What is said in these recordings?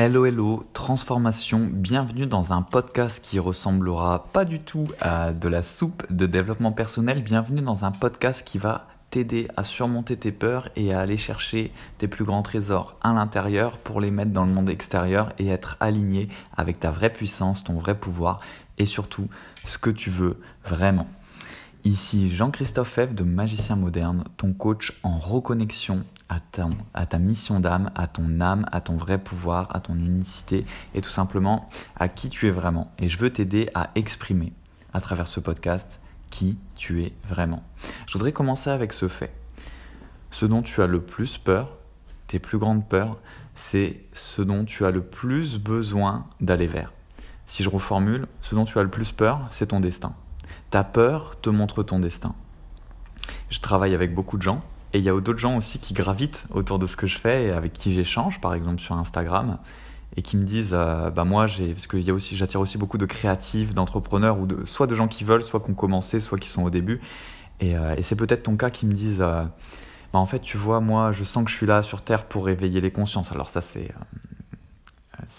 Hello hello, transformation, bienvenue dans un podcast qui ressemblera pas du tout à de la soupe de développement personnel, bienvenue dans un podcast qui va t'aider à surmonter tes peurs et à aller chercher tes plus grands trésors à l'intérieur pour les mettre dans le monde extérieur et être aligné avec ta vraie puissance, ton vrai pouvoir et surtout ce que tu veux vraiment. Ici Jean-Christophe F de Magicien Moderne, ton coach en reconnexion à, à ta mission d'âme, à ton âme, à ton vrai pouvoir, à ton unicité et tout simplement à qui tu es vraiment. Et je veux t'aider à exprimer à travers ce podcast qui tu es vraiment. Je voudrais commencer avec ce fait. Ce dont tu as le plus peur, tes plus grandes peurs, c'est ce dont tu as le plus besoin d'aller vers. Si je reformule, ce dont tu as le plus peur, c'est ton destin. Ta peur te montre ton destin. Je travaille avec beaucoup de gens et il y a d'autres gens aussi qui gravitent autour de ce que je fais et avec qui j'échange, par exemple sur Instagram, et qui me disent, euh, bah moi, j'ai, parce qu'il y a aussi, j'attire aussi beaucoup de créatifs, d'entrepreneurs ou de, soit de gens qui veulent, soit qui ont commencé, soit qui sont au début. Et, euh, c'est peut-être ton cas qui me disent, euh, bah en fait, tu vois, moi, je sens que je suis là sur Terre pour réveiller les consciences. Alors ça, c'est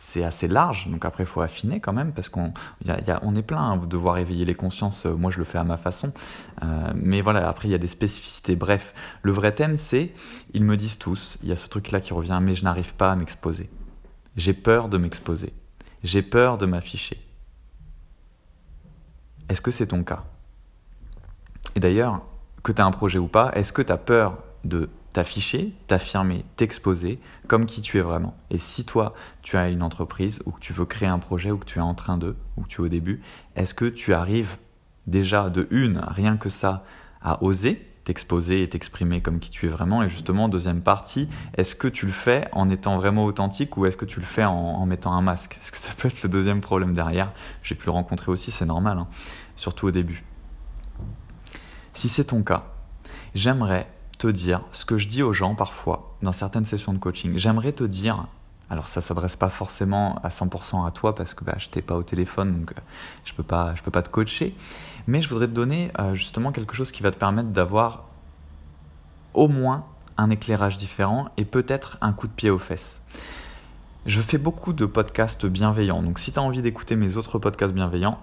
c'est assez large, donc après il faut affiner quand même, parce qu'on est plein hein, de devoir éveiller les consciences, euh, moi je le fais à ma façon, euh, mais voilà, après il y a des spécificités. Bref, le vrai thème c'est, ils me disent tous, il y a ce truc-là qui revient, mais je n'arrive pas à m'exposer. J'ai peur de m'exposer, j'ai peur de m'afficher. Est-ce que c'est ton cas? Et d'ailleurs, que tu as un projet ou pas, est-ce que tu as peur de t'afficher, t'affirmer, t'exposer comme qui tu es vraiment. Et si toi, tu as une entreprise ou que tu veux créer un projet ou que tu es en train de, ou que tu es au début, est-ce que tu arrives déjà de une, rien que ça, à oser t'exposer et t'exprimer comme qui tu es vraiment? Et justement, deuxième partie, est-ce que tu le fais en étant vraiment authentique ou est-ce que tu le fais en, mettant un masque? Est-ce que ça peut être le deuxième problème derrière? J'ai pu le rencontrer aussi, c'est normal, hein, surtout au début. Si c'est ton cas, j'aimerais te dire ce que je dis aux gens parfois dans certaines sessions de coaching. J'aimerais te dire, alors ça s'adresse pas forcément à 100% à toi parce que bah, je t'ai pas au téléphone donc euh, je peux pas peux pas te coacher, mais je voudrais te donner euh, justement quelque chose qui va te permettre d'avoir au moins un éclairage différent et peut-être un coup de pied aux fesses. Je fais beaucoup de podcasts bienveillants, donc si tu as envie d'écouter mes autres podcasts bienveillants,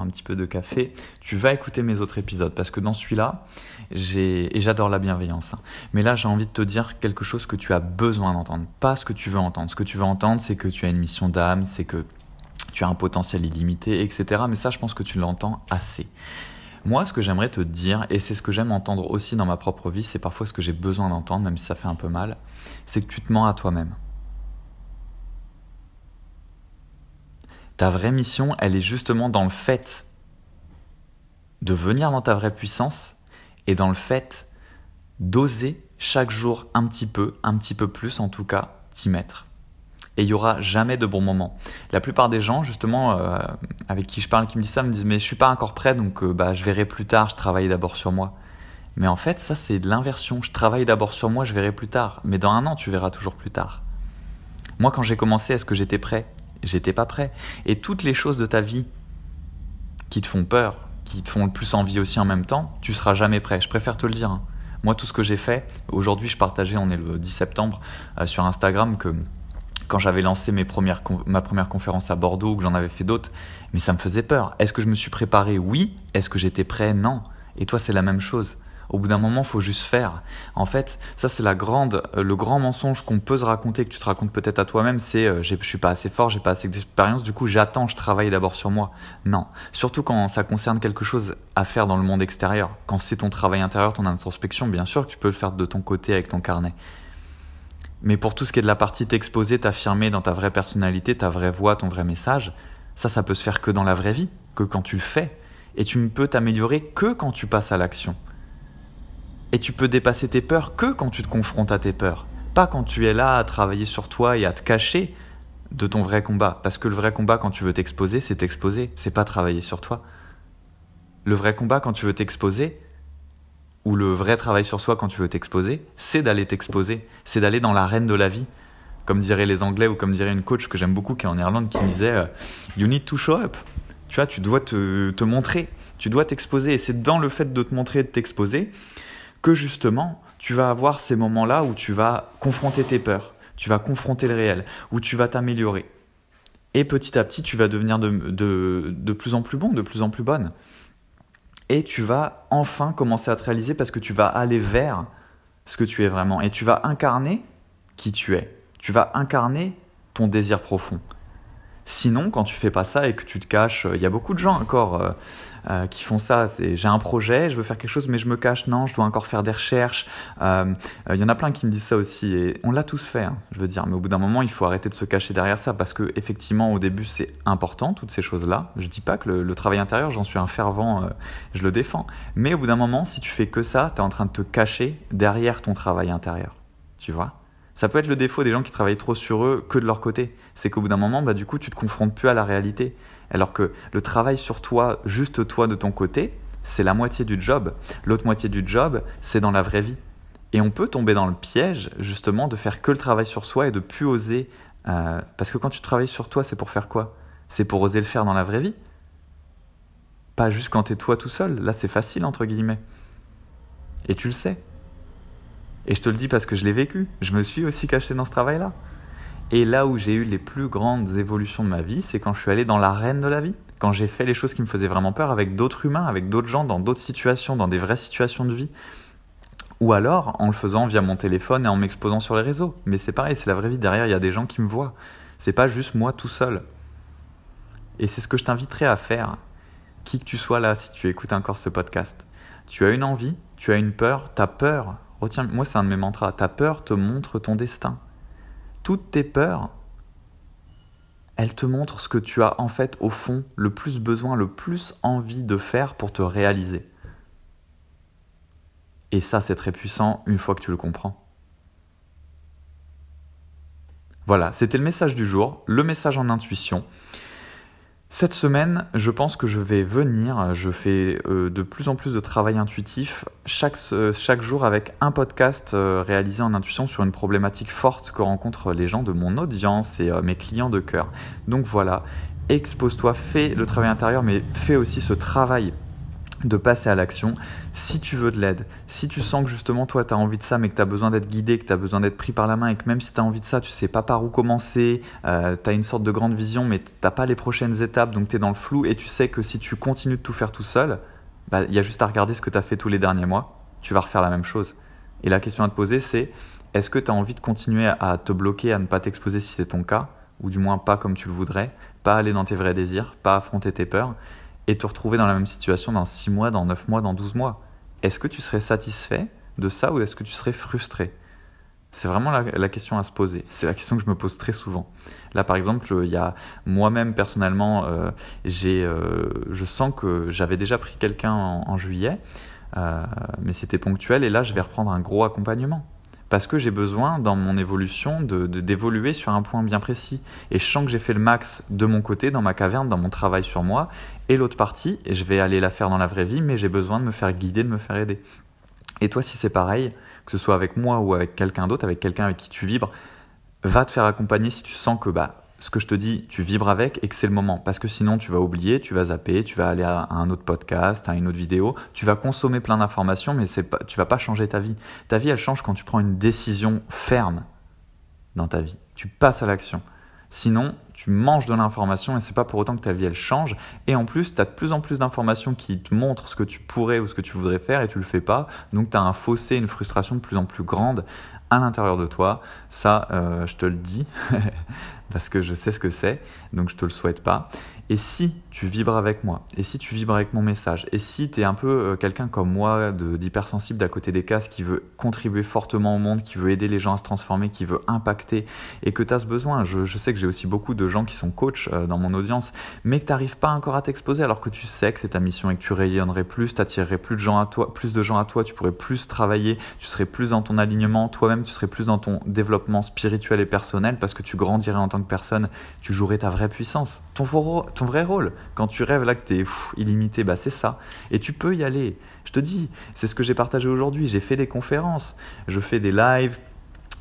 un petit peu de café, tu vas écouter mes autres épisodes parce que dans celui-là, j'ai et j'adore la bienveillance. Hein. Mais là, j'ai envie de te dire quelque chose que tu as besoin d'entendre, pas ce que tu veux entendre. Ce que tu veux entendre, c'est que tu as une mission d'âme, c'est que tu as un potentiel illimité, etc. Mais ça, je pense que tu l'entends assez. Moi, ce que j'aimerais te dire, et c'est ce que j'aime entendre aussi dans ma propre vie, c'est parfois ce que j'ai besoin d'entendre, même si ça fait un peu mal, c'est que tu te mens à toi-même. Ta vraie mission, elle est justement dans le fait de venir dans ta vraie puissance et dans le fait d'oser chaque jour un petit peu, un petit peu plus en tout cas, t'y mettre. Et il y aura jamais de bon moment. La plupart des gens, justement, euh, avec qui je parle, qui me disent ça, me disent mais je suis pas encore prêt, donc euh, bah je verrai plus tard. Je travaille d'abord sur moi. Mais en fait, ça c'est de l'inversion. Je travaille d'abord sur moi, je verrai plus tard. Mais dans un an, tu verras toujours plus tard. Moi, quand j'ai commencé, est-ce que j'étais prêt? J'étais pas prêt. Et toutes les choses de ta vie qui te font peur, qui te font le plus envie aussi en même temps, tu seras jamais prêt. Je préfère te le dire. Hein. Moi, tout ce que j'ai fait, aujourd'hui, je partageais, on est le 10 septembre, euh, sur Instagram, que quand j'avais lancé ma première conférence à Bordeaux, ou que j'en avais fait d'autres, mais ça me faisait peur. Est-ce que je me suis préparé? Oui. Est-ce que j'étais prêt? Non. Et toi, c'est la même chose. Au bout d'un moment, faut juste faire. En fait, ça c'est la grande, euh, le grand mensonge qu'on peut se raconter, que tu te racontes peut-être à toi-même, c'est euh, je suis pas assez fort, j'ai pas assez d'expérience, du coup j'attends, je travaille d'abord sur moi. Non, surtout quand ça concerne quelque chose à faire dans le monde extérieur. Quand c'est ton travail intérieur, ton introspection, bien sûr tu peux le faire de ton côté avec ton carnet. Mais pour tout ce qui est de la partie t'exposer, t'affirmer dans ta vraie personnalité, ta vraie voix, ton vrai message, ça, ça peut se faire que dans la vraie vie, que quand tu le fais. Et tu ne peux t'améliorer que quand tu passes à l'action. Et tu peux dépasser tes peurs que quand tu te confrontes à tes peurs. Pas quand tu es là à travailler sur toi et à te cacher de ton vrai combat. Parce que le vrai combat quand tu veux t'exposer, c'est t'exposer, c'est pas travailler sur toi. Le vrai combat quand tu veux t'exposer, ou le vrai travail sur soi quand tu veux t'exposer, c'est d'aller t'exposer, c'est d'aller dans l'arène de la vie. Comme diraient les Anglais ou comme dirait une coach que j'aime beaucoup qui est en Irlande qui disait euh, You need to show up. Tu vois, tu dois te, te montrer, tu dois t'exposer. Et c'est dans le fait de te montrer et de t'exposer que justement, tu vas avoir ces moments-là où tu vas confronter tes peurs. tu vas confronter le réel, où tu vas t'améliorer. Et petit à petit, tu vas devenir de, de, de, plus en plus bon, de plus en plus bonne. Et tu vas enfin commencer à te réaliser parce que tu vas aller vers ce que tu es vraiment. Et tu vas incarner qui tu es. Tu vas incarner ton désir profond. Sinon, quand tu fais pas ça et que tu te caches, il y a beaucoup de gens encore euh, euh, qui font ça. J'ai un projet, je veux faire quelque chose, mais je me cache. Non, je dois encore faire des recherches. Euh, il y en a plein qui me disent ça aussi, on l'a tous fait. Hein, je veux dire, mais au bout d'un moment, il faut arrêter de se cacher derrière ça parce que effectivement, au début, c'est important toutes ces choses-là. Je dis pas que le, le travail intérieur, j'en suis un fervent, je le défends. Mais au bout d'un moment, si tu fais que ça, tu es en train de te cacher derrière ton travail intérieur. Tu vois? Ça peut être le défaut des gens qui travaillent trop sur eux que de leur côté. C'est qu'au bout d'un moment, bah, du coup, tu te confrontes plus à la réalité. Alors que le travail sur toi, juste toi de ton côté, c'est la moitié du job. L'autre moitié du job, c'est dans la vraie vie. Et on peut tomber dans le piège, justement, de faire que le travail sur soi et de plus oser. Euh, parce que quand tu travailles sur toi, c'est pour faire quoi? C'est pour oser le faire dans la vraie vie? Pas juste quand tu es toi tout seul. Là, c'est facile, entre guillemets. Et tu le sais. Et je te le dis parce que je l'ai vécu. Je me suis aussi caché dans ce travail-là. Et là où j'ai eu les plus grandes évolutions de ma vie, c'est quand je suis allé dans l'arène de la vie. Quand j'ai fait les choses qui me faisaient vraiment peur avec d'autres humains, avec d'autres gens, dans d'autres situations, dans des vraies situations de vie. Ou alors en le faisant via mon téléphone et en m'exposant sur les réseaux. Mais c'est pareil, c'est la vraie vie. Derrière, il y a des gens qui me voient. C'est pas juste moi tout seul. Et c'est ce que je t'inviterai à faire, qui que tu sois là, si tu écoutes encore ce podcast. Tu as une envie, tu as une peur, ta peur, Retiens, moi c'est un de mes mantras, ta peur te montre ton destin. Toutes tes peurs, elles te montrent ce que tu as en fait au fond le plus besoin, le plus envie de faire pour te réaliser. Et ça c'est très puissant une fois que tu le comprends. Voilà, c'était le message du jour, le message en intuition. Cette semaine, je pense que je vais venir, je fais euh, de plus en plus de travail intuitif chaque, jour avec un podcast euh, réalisé en intuition sur une problématique forte que rencontrent les gens de mon audience et euh, mes clients de cœur. Donc voilà, expose-toi, fais le travail intérieur, mais fais aussi ce travail de passer à l'action. Si tu veux de l'aide, si tu sens que justement toi tu as envie de ça mais que tu as besoin d'être guidé, que tu as besoin d'être pris par la main et que même si tu as envie de ça, tu sais pas par où commencer, euh, tu as une sorte de grande vision mais tu pas les prochaines étapes donc tu es dans le flou et tu sais que si tu continues de tout faire tout seul, bah, il y a juste à regarder ce que tu as fait tous les derniers mois, tu vas refaire la même chose. Et la question à te poser c'est est-ce que tu as envie de continuer à te bloquer, à ne pas t'exposer si c'est ton cas, ou du moins pas comme tu le voudrais, pas aller dans tes vrais désirs, pas affronter tes peurs? Et te retrouver dans la même situation dans 6 mois, dans 9 mois, dans 12 mois. Est-ce que tu serais satisfait de ça ou est-ce que tu serais frustré? C'est vraiment la, question à se poser. C'est la question que je me pose très souvent. Là, par exemple, il y a moi-même personnellement, euh, j'ai, euh, je sens que j'avais déjà pris quelqu'un en, juillet, euh, mais c'était ponctuel et là, je vais reprendre un gros accompagnement parce que j'ai besoin dans mon évolution de, d'évoluer sur un point bien précis. Et je sens que j'ai fait le max de mon côté, dans ma caverne, dans mon travail sur moi, et l'autre partie, et je vais aller la faire dans la vraie vie, mais j'ai besoin de me faire guider, de me faire aider. Et toi, si c'est pareil, que ce soit avec moi ou avec quelqu'un d'autre, avec quelqu'un avec qui tu vibres, va te faire accompagner si tu sens que bah, ce que je te dis, tu vibres avec et que c'est le moment. Parce que sinon, tu vas oublier, tu vas zapper, tu vas aller à un autre podcast, à une autre vidéo, tu vas consommer plein d'informations, mais c'est pas, tu vas pas changer ta vie. Ta vie, elle change quand tu prends une décision ferme dans ta vie. Tu passes à l'action. Sinon, tu manges de l'information et c'est pas pour autant que ta vie elle change. Et en plus, tu as de plus en plus d'informations qui te montrent ce que tu pourrais ou ce que tu voudrais faire et tu le fais pas. Donc tu as un fossé, une frustration de plus en plus grande à l'intérieur de toi. Ça, euh, je te le dis. parce que je sais ce que c'est, donc je te le souhaite pas. Et si tu vibres avec moi, et si tu vibres avec mon message, et si tu es un peu euh, quelqu'un comme moi, d'hypersensible d'à côté des cases, qui veut contribuer fortement au monde, qui veut aider les gens à se transformer, qui veut impacter, et que tu as ce besoin, je, sais que j'ai aussi beaucoup de gens qui sont coachs euh, dans mon audience, mais que tu n'arrives pas encore à t'exposer alors que tu sais que c'est ta mission et que tu rayonnerais plus, tu attirerais plus de gens à toi, plus de gens à toi, tu pourrais plus travailler, tu serais plus dans ton alignement, toi-même tu serais plus dans ton développement spirituel et personnel parce que tu grandirais en tant personne, tu jouerais ta vraie puissance, ton, ton vrai rôle. Quand tu rêves là que tu es illimité, bah c'est ça. Et tu peux y aller. Je te dis, c'est ce que j'ai partagé aujourd'hui. J'ai fait des conférences, je fais des lives,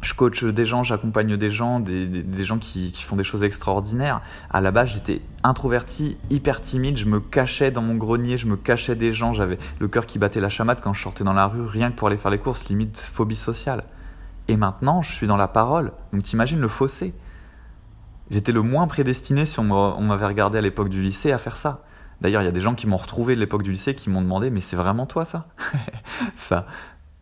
je coach des gens, j'accompagne des gens, des, gens qui, font des choses extraordinaires. À la base, j'étais introverti, hyper timide, je me cachais dans mon grenier, je me cachais des gens, j'avais le cœur qui battait la chamade quand je sortais dans la rue, rien que pour aller faire les courses, limite phobie sociale. et maintenant je suis dans la parole. Donc t'imagines le fossé. J'étais le moins prédestiné si on m'avait regardé à l'époque du lycée à faire ça. D'ailleurs, il y a des gens qui m'ont retrouvé de l'époque du lycée qui m'ont demandé mais c'est vraiment toi ça? Ça.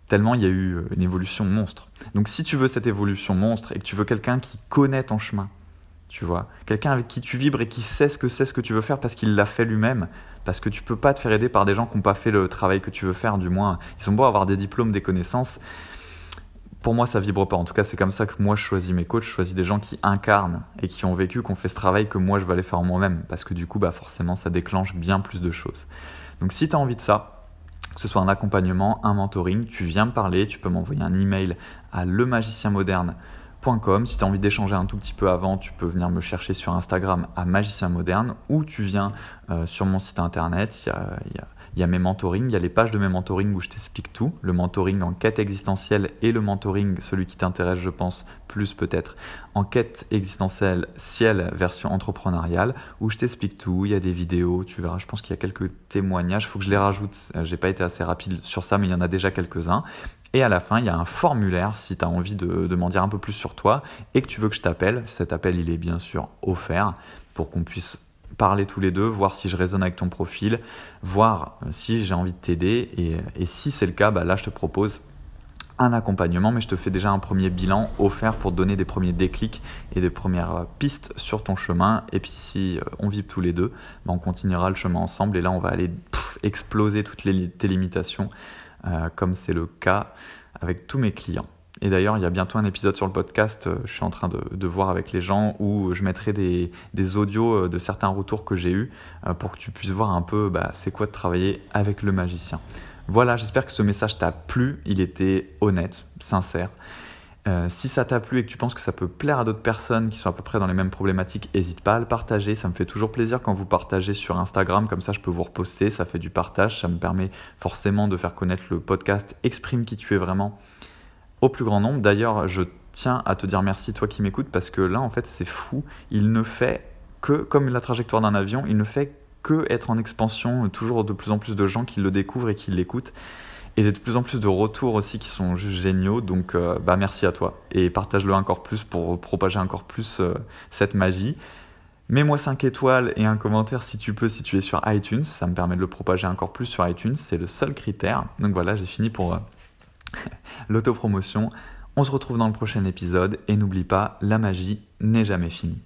Tellement il y a eu euh, une évolution monstre. Donc si tu veux cette évolution monstre et que tu veux quelqu'un qui connaît ton chemin, tu vois, quelqu'un avec qui tu vibres et qui sait ce que c'est ce que tu veux faire parce qu'il l'a fait lui-même, parce que tu peux pas te faire aider par des gens qui n'ont pas fait le travail que tu veux faire, du moins, ils sont beaux avoir des diplômes, des connaissances, pour moi, ça vibre pas. En tout cas, c'est comme ça que moi, je choisis mes coachs. Je choisis des gens qui incarnent et qui ont vécu, qui ont fait ce travail que moi, je vais aller faire moi-même. Parce que du coup, bah, forcément, ça déclenche bien plus de choses. Donc, si tu as envie de ça, que ce soit un accompagnement, un mentoring, tu viens me parler, tu peux m'envoyer un email à lemagicienmoderne.com. Si tu as envie d'échanger un tout petit peu avant, tu peux venir me chercher sur Instagram à Magicien Moderne ou tu viens euh, sur mon site internet. Il y a mes mentorings, il y a les pages de mes mentorings où je t'explique tout. Le mentoring en quête existentielle et le mentoring, celui qui t'intéresse, je pense, plus peut-être, en quête existentielle, ciel, version entrepreneuriale, où je t'explique tout. Il y a des vidéos, tu verras, je pense qu'il y a quelques témoignages. Il faut que je les rajoute. Euh, j'ai pas été assez rapide sur ça, mais il y en a déjà quelques-uns. Et à la fin, il y a un formulaire si tu as envie de, de m'en dire un peu plus sur toi et que tu veux que je t'appelle. Cet appel, il est bien sûr offert pour qu'on puisse parler tous les deux, voir si je résonne avec ton profil, voir euh, si j'ai envie de t'aider. Et, si c'est le cas, bah là, je te propose un accompagnement, mais je te fais déjà un premier bilan offert pour donner des premiers déclics et des premières euh, pistes sur ton chemin. Et puis si euh, on vit tous les deux, bah on continuera le chemin ensemble et là on va aller exploser toutes tes limitations, comme c'est le cas avec tous mes clients. Et d'ailleurs, il y a bientôt un épisode sur le podcast, euh, je suis en train de, voir avec les gens, où je mettrai des, audios euh, de certains retours que j'ai eus euh, pour que tu puisses voir un peu bah, c'est quoi de travailler avec le magicien. Voilà, j'espère que ce message t'a plu, il était honnête, sincère. si ça t'a plu et que tu penses que ça peut plaire à d'autres personnes qui sont à peu près dans les mêmes problématiques, n'hésite pas à le partager. Ça me fait toujours plaisir quand vous partagez sur Instagram, comme ça je peux vous reposter, ça fait du partage, ça me permet forcément de faire connaître le podcast Exprime qui tu es vraiment au plus grand nombre. D'ailleurs, je tiens à te dire merci, toi qui m'écoutes, parce que là, en fait, c'est fou. Il ne fait que, comme la trajectoire d'un avion, il ne fait que être en expansion, toujours de plus en plus de gens qui le découvrent et qui l'écoutent. Et j'ai de plus en plus de retours aussi qui sont géniaux, donc euh, bah merci à toi. Et partage-le encore plus pour propager encore plus euh, cette magie. Mets-moi 5 étoiles et un commentaire si tu peux, si tu es sur iTunes. Ça me permet de le propager encore plus sur iTunes. C'est le seul critère. Donc voilà, j'ai fini pour, euh, l'autopromotion. On se retrouve dans le prochain épisode et n'oublie pas, la magie n'est jamais finie.